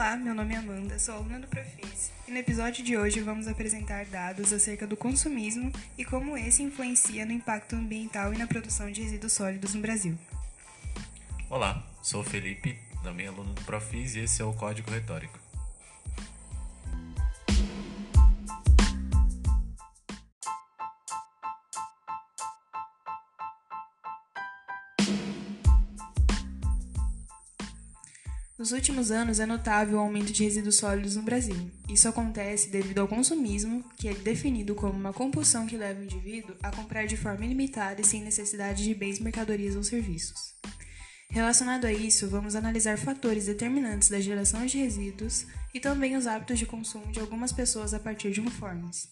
Olá, meu nome é Amanda, sou aluna do Profis e no episódio de hoje vamos apresentar dados acerca do consumismo e como esse influencia no impacto ambiental e na produção de resíduos sólidos no Brasil. Olá, sou Felipe, também aluno do Profis e esse é o Código Retórico. Nos últimos anos é notável o aumento de resíduos sólidos no Brasil. Isso acontece devido ao consumismo, que é definido como uma compulsão que leva o indivíduo a comprar de forma ilimitada e sem necessidade de bens, mercadorias ou serviços. Relacionado a isso, vamos analisar fatores determinantes da geração de resíduos e também os hábitos de consumo de algumas pessoas a partir de uniformes.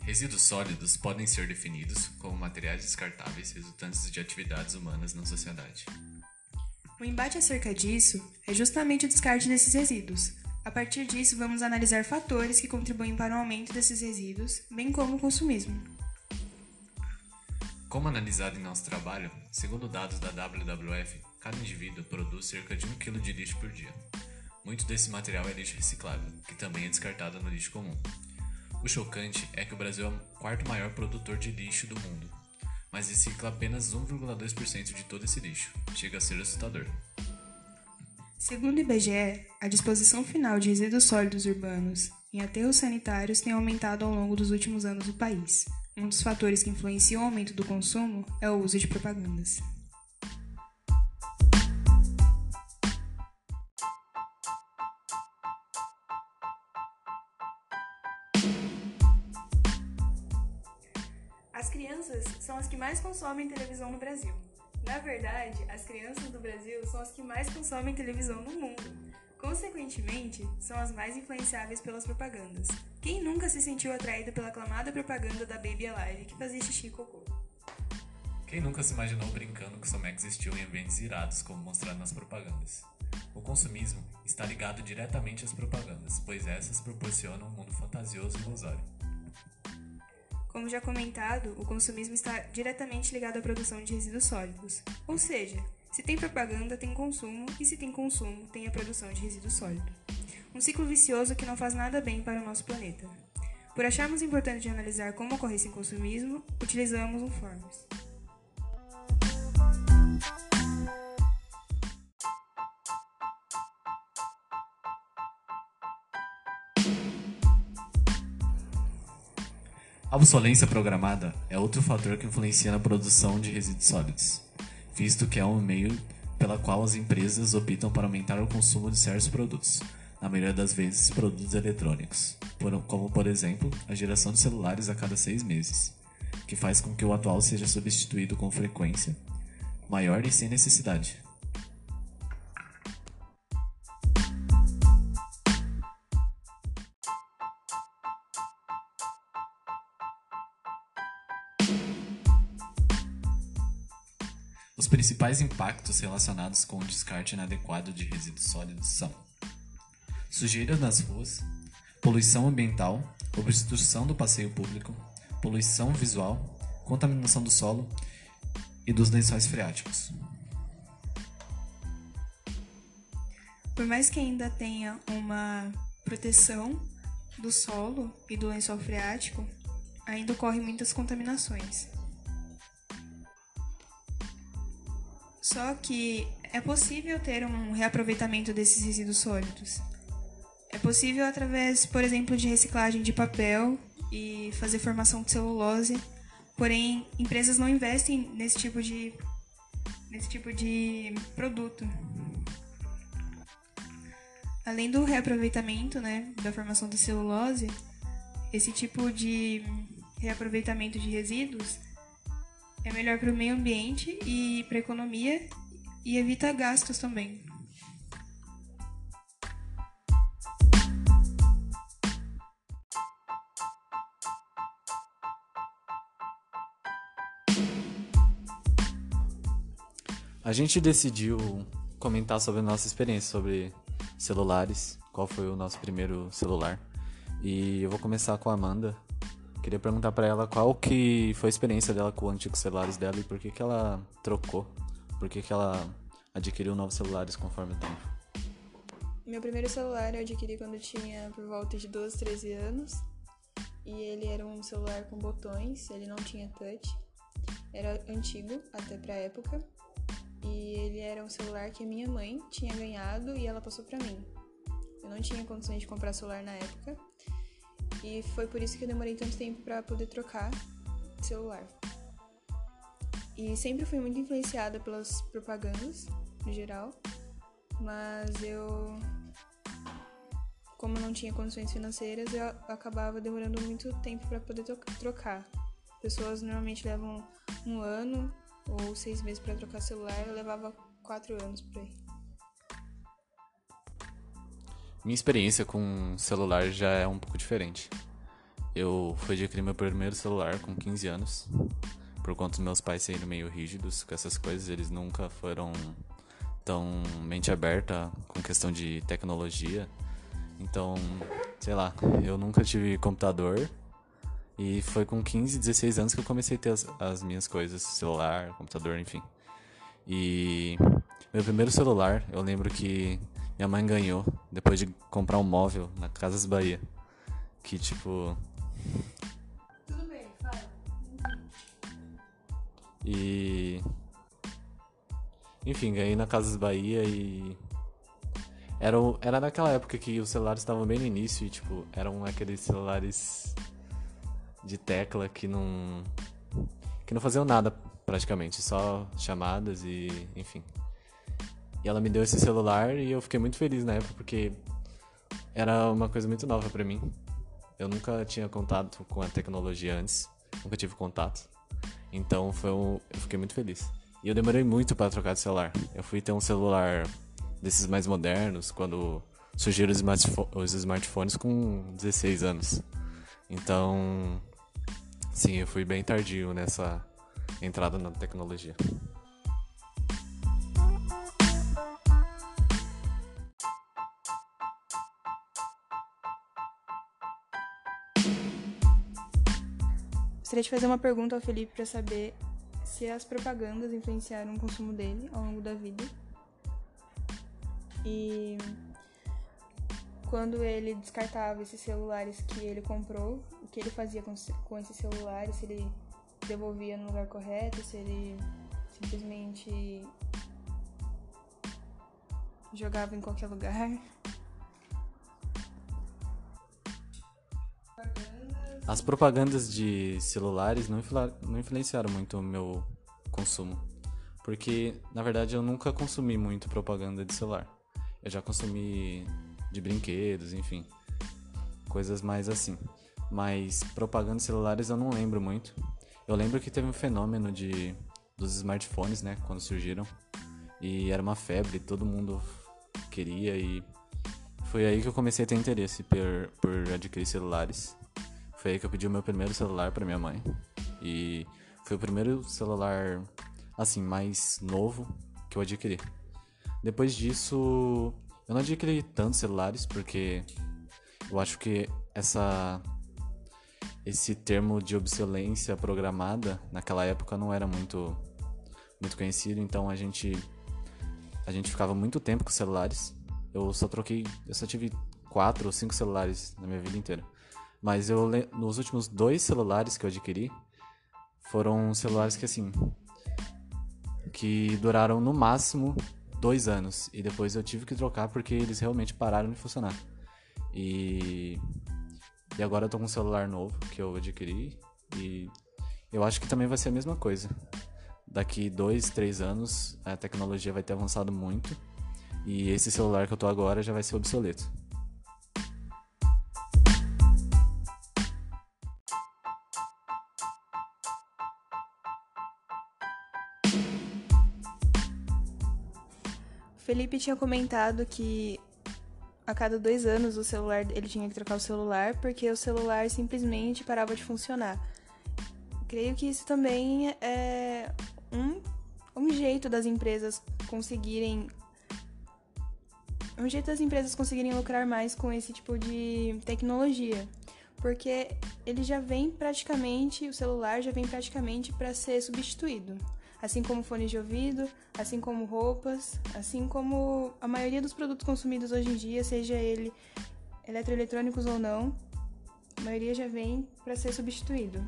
Resíduos sólidos podem ser definidos como materiais descartáveis resultantes de atividades humanas na sociedade. O embate acerca disso é justamente o descarte desses resíduos. A partir disso, vamos analisar fatores que contribuem para o aumento desses resíduos, bem como o consumismo. Como analisado em nosso trabalho, segundo dados da WWF, cada indivíduo produz cerca de 1 kg de lixo por dia. Muito desse material é lixo reciclável, que também é descartado no lixo comum. O chocante é que o Brasil é o quarto maior produtor de lixo do mundo, mas recicla apenas 1,2% de todo esse lixo. Chega a ser assustador. Segundo o IBGE, a disposição final de resíduos sólidos urbanos em aterros sanitários tem aumentado ao longo dos últimos anos no país. Um dos fatores que influenciam o aumento do consumo é o uso de propagandas. São as que mais consomem televisão no Brasil. Na verdade, as crianças do Brasil são as que mais consomem televisão no mundo. Consequentemente, são as mais influenciáveis pelas propagandas. Quem nunca se sentiu atraído pela aclamada propaganda da Baby Alive que fazia xixi e cocô? Quem nunca se imaginou brincando que Somex existiu em ambientes irados, como mostrado nas propagandas? O consumismo está ligado diretamente às propagandas, pois essas proporcionam um mundo fantasioso e ilusório. Como já comentado, o consumismo está diretamente ligado à produção de resíduos sólidos. Ou seja, se tem propaganda, tem consumo, e se tem consumo, tem a produção de resíduo sólido. Um ciclo vicioso que não faz nada bem para o nosso planeta. Por acharmos importante analisar como ocorre esse consumismo, utilizamos um Forms. A obsolência programada é outro fator que influencia na produção de resíduos sólidos, visto que é um meio pela qual as empresas optam para aumentar o consumo de certos produtos, na maioria das vezes produtos eletrônicos, como por exemplo a geração de celulares a cada seis meses, que faz com que o atual seja substituído com frequência maior e sem necessidade. Os principais impactos relacionados com o descarte inadequado de resíduos sólidos são sujeira nas ruas, poluição ambiental, obstrução do passeio público, poluição visual, contaminação do solo e dos lençóis freáticos. Por mais que ainda tenha uma proteção do solo e do lençol freático, ainda ocorrem muitas contaminações. Só que é possível ter um reaproveitamento desses resíduos sólidos. É possível através, por exemplo, de reciclagem de papel e fazer formação de celulose. Porém, empresas não investem nesse tipo de nesse tipo de produto. Além do reaproveitamento, né, da formação de celulose, esse tipo de reaproveitamento de resíduos é melhor para o meio ambiente e para a economia e evita gastos também. A gente decidiu comentar sobre a nossa experiência sobre celulares, qual foi o nosso primeiro celular. E eu vou começar com a Amanda. Queria perguntar para ela qual que foi a experiência dela com os antigos celulares dela e por que, que ela trocou, por que, que ela adquiriu novos celulares conforme o tempo. Meu primeiro celular eu adquiri quando eu tinha por volta de 12, 13 anos. E ele era um celular com botões, ele não tinha touch. Era antigo até pra época. E ele era um celular que minha mãe tinha ganhado e ela passou pra mim. Eu não tinha condições de comprar celular na época. E foi por isso que eu demorei tanto tempo para poder trocar celular. E sempre fui muito influenciada pelas propagandas, no geral. Mas eu como não tinha condições financeiras, eu acabava demorando muito tempo para poder trocar. Pessoas normalmente levam um ano ou seis meses para trocar celular, eu levava quatro anos por aí. Minha experiência com celular já é um pouco diferente. Eu fui adquirir meu primeiro celular com 15 anos, por conta dos meus pais serem meio rígidos com essas coisas, eles nunca foram tão mente aberta com questão de tecnologia. Então, sei lá, eu nunca tive computador. E foi com 15, 16 anos que eu comecei a ter as, as minhas coisas, celular, computador, enfim. E meu primeiro celular, eu lembro que minha mãe ganhou depois de comprar um móvel na Casas Bahia. Que tipo. Tudo bem, fala. E. Enfim, ganhei na Casas Bahia e era, era naquela época que os celulares estavam bem no início e, tipo, eram aqueles celulares de tecla que não. que não faziam nada praticamente, só chamadas e. enfim. E ela me deu esse celular e eu fiquei muito feliz na época porque era uma coisa muito nova para mim. Eu nunca tinha contato com a tecnologia antes, nunca tive contato. Então foi um, eu fiquei muito feliz. E eu demorei muito para trocar de celular. Eu fui ter um celular desses mais modernos, quando surgiram os, smartphones, os smartphones com 16 anos. Então, sim, eu fui bem tardio nessa entrada na tecnologia. Gostaria de fazer uma pergunta ao Felipe para saber se as propagandas influenciaram o consumo dele ao longo da vida e quando ele descartava esses celulares que ele comprou, o que ele fazia com, com esses celulares, se ele devolvia no lugar correto, se ele simplesmente jogava em qualquer lugar. As propagandas de celulares não, não influenciaram muito o meu consumo. Porque, na verdade, eu nunca consumi muito propaganda de celular. Eu já consumi de brinquedos, enfim. Coisas mais assim. Mas propagandas celulares eu não lembro muito. Eu lembro que teve um fenômeno de dos smartphones, né, quando surgiram. E era uma febre, todo mundo queria e foi aí que eu comecei a ter interesse por, por adquirir celulares. Foi aí que eu pedi o meu primeiro celular para minha mãe. E foi o primeiro celular assim mais novo que eu adquiri. Depois disso, eu não adquiri tantos celulares porque eu acho que essa esse termo de obsolência programada naquela época não era muito muito conhecido, então a gente a gente ficava muito tempo com celulares. Eu só troquei, eu só tive quatro ou cinco celulares na minha vida inteira. Mas eu nos últimos dois celulares que eu adquiri foram celulares que assim que duraram no máximo dois anos. E depois eu tive que trocar porque eles realmente pararam de funcionar. E, e agora eu tô com um celular novo que eu adquiri. E eu acho que também vai ser a mesma coisa. Daqui dois, três anos a tecnologia vai ter avançado muito. E esse celular que eu tô agora já vai ser obsoleto. Felipe tinha comentado que a cada dois anos o celular ele tinha que trocar o celular porque o celular simplesmente parava de funcionar. Creio que isso também é um, um jeito das empresas conseguirem um jeito das empresas conseguirem lucrar mais com esse tipo de tecnologia, porque ele já vem praticamente o celular já vem praticamente para ser substituído. Assim como fones de ouvido, assim como roupas, assim como a maioria dos produtos consumidos hoje em dia, seja ele eletroeletrônicos ou não, a maioria já vem para ser substituído.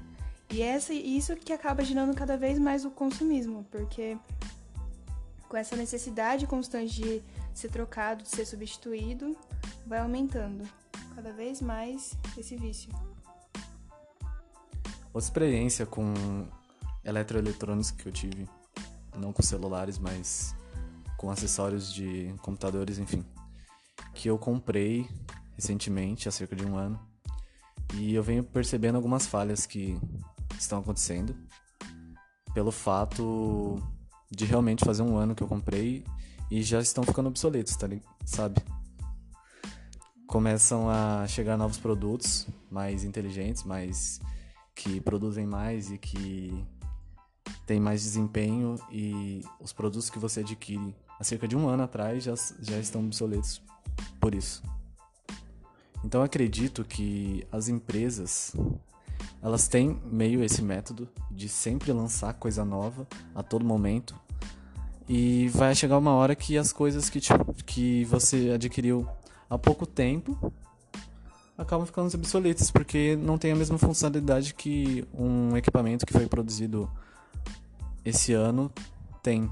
E essa, isso que acaba gerando cada vez mais o consumismo, porque com essa necessidade constante de ser trocado, de ser substituído, vai aumentando cada vez mais esse vício. Outra experiência com eletroeletrônicos que eu tive, não com celulares, mas com acessórios de computadores, enfim, que eu comprei recentemente, há cerca de um ano, e eu venho percebendo algumas falhas que estão acontecendo pelo fato de realmente fazer um ano que eu comprei e já estão ficando obsoletos, tá, sabe? Começam a chegar novos produtos mais inteligentes, mais que produzem mais e que têm mais desempenho e os produtos que você adquire há cerca de um ano atrás já, já estão obsoletos por isso. Então acredito que as empresas elas têm meio esse método de sempre lançar coisa nova a todo momento. E vai chegar uma hora que as coisas que, tipo, que você adquiriu há pouco tempo acabam ficando obsoletas, porque não tem a mesma funcionalidade que um equipamento que foi produzido esse ano tem.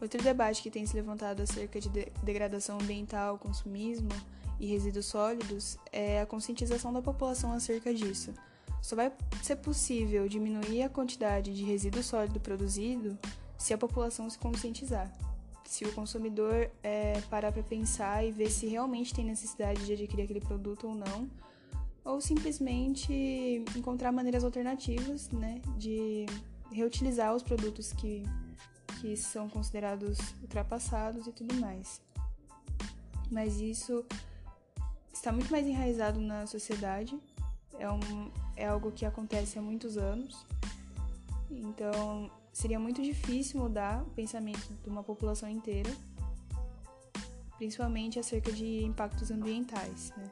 Outro debate que tem se levantado acerca de degradação ambiental, consumismo e resíduos sólidos é a conscientização da população acerca disso. Só vai ser possível diminuir a quantidade de resíduo sólido produzido se a população se conscientizar. Se o consumidor é, parar para pensar e ver se realmente tem necessidade de adquirir aquele produto ou não, ou simplesmente encontrar maneiras alternativas né, de reutilizar os produtos que que são considerados ultrapassados e tudo mais. Mas isso está muito mais enraizado na sociedade, é, um, é algo que acontece há muitos anos, então seria muito difícil mudar o pensamento de uma população inteira, principalmente acerca de impactos ambientais, né?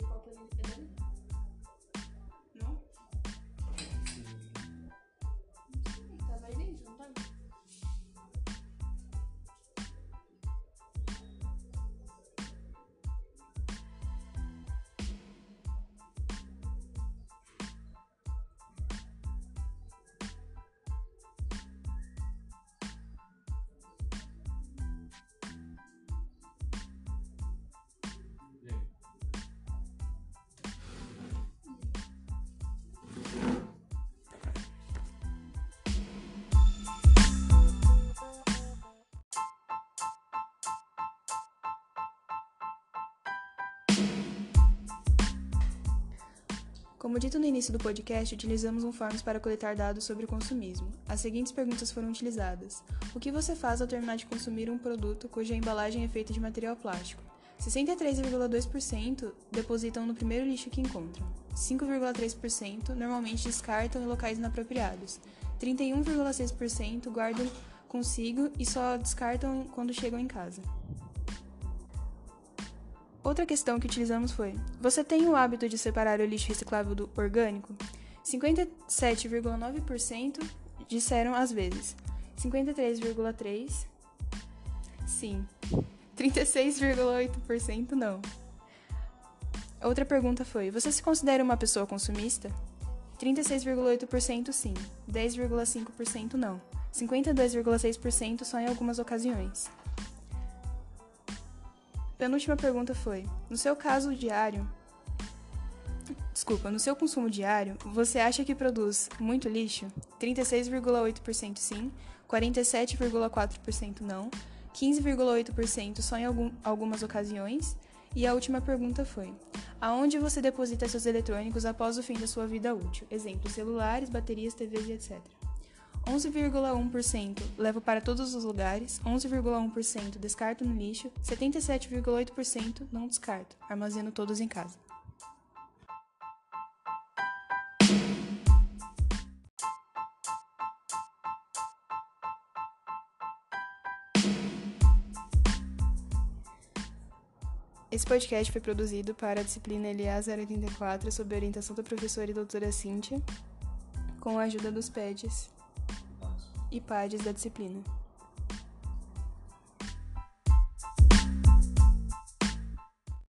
Acho que aquele copo Como dito no início do podcast, utilizamos um Forms para coletar dados sobre o consumismo. As seguintes perguntas foram utilizadas: O que você faz ao terminar de consumir um produto cuja embalagem é feita de material plástico? 63,2% depositam no primeiro lixo que encontram. 5,3% normalmente descartam em locais inapropriados. 31,6% guardam consigo e só descartam quando chegam em casa. Outra questão que utilizamos foi: Você tem o hábito de separar o lixo reciclável do orgânico? 57,9% disseram às vezes. 53,3% sim. 36,8% não. Outra pergunta foi: Você se considera uma pessoa consumista? 36,8% sim, 10,5% não. 52,6% só em algumas ocasiões. Penúltima pergunta foi: No seu caso diário, desculpa, no seu consumo diário, você acha que produz muito lixo? 36,8% sim, 47,4% não, 15,8% só em algum, algumas ocasiões. E a última pergunta foi: Aonde você deposita seus eletrônicos após o fim da sua vida útil? Exemplo: celulares, baterias, TVs e etc. 11,1% levo para todos os lugares, 11,1% descarto no lixo, 77,8% não descarto, armazeno todos em casa. Esse podcast foi produzido para a disciplina LA 084 sob orientação da professora e doutora Cíntia, com a ajuda dos PEDs e PADs da disciplina.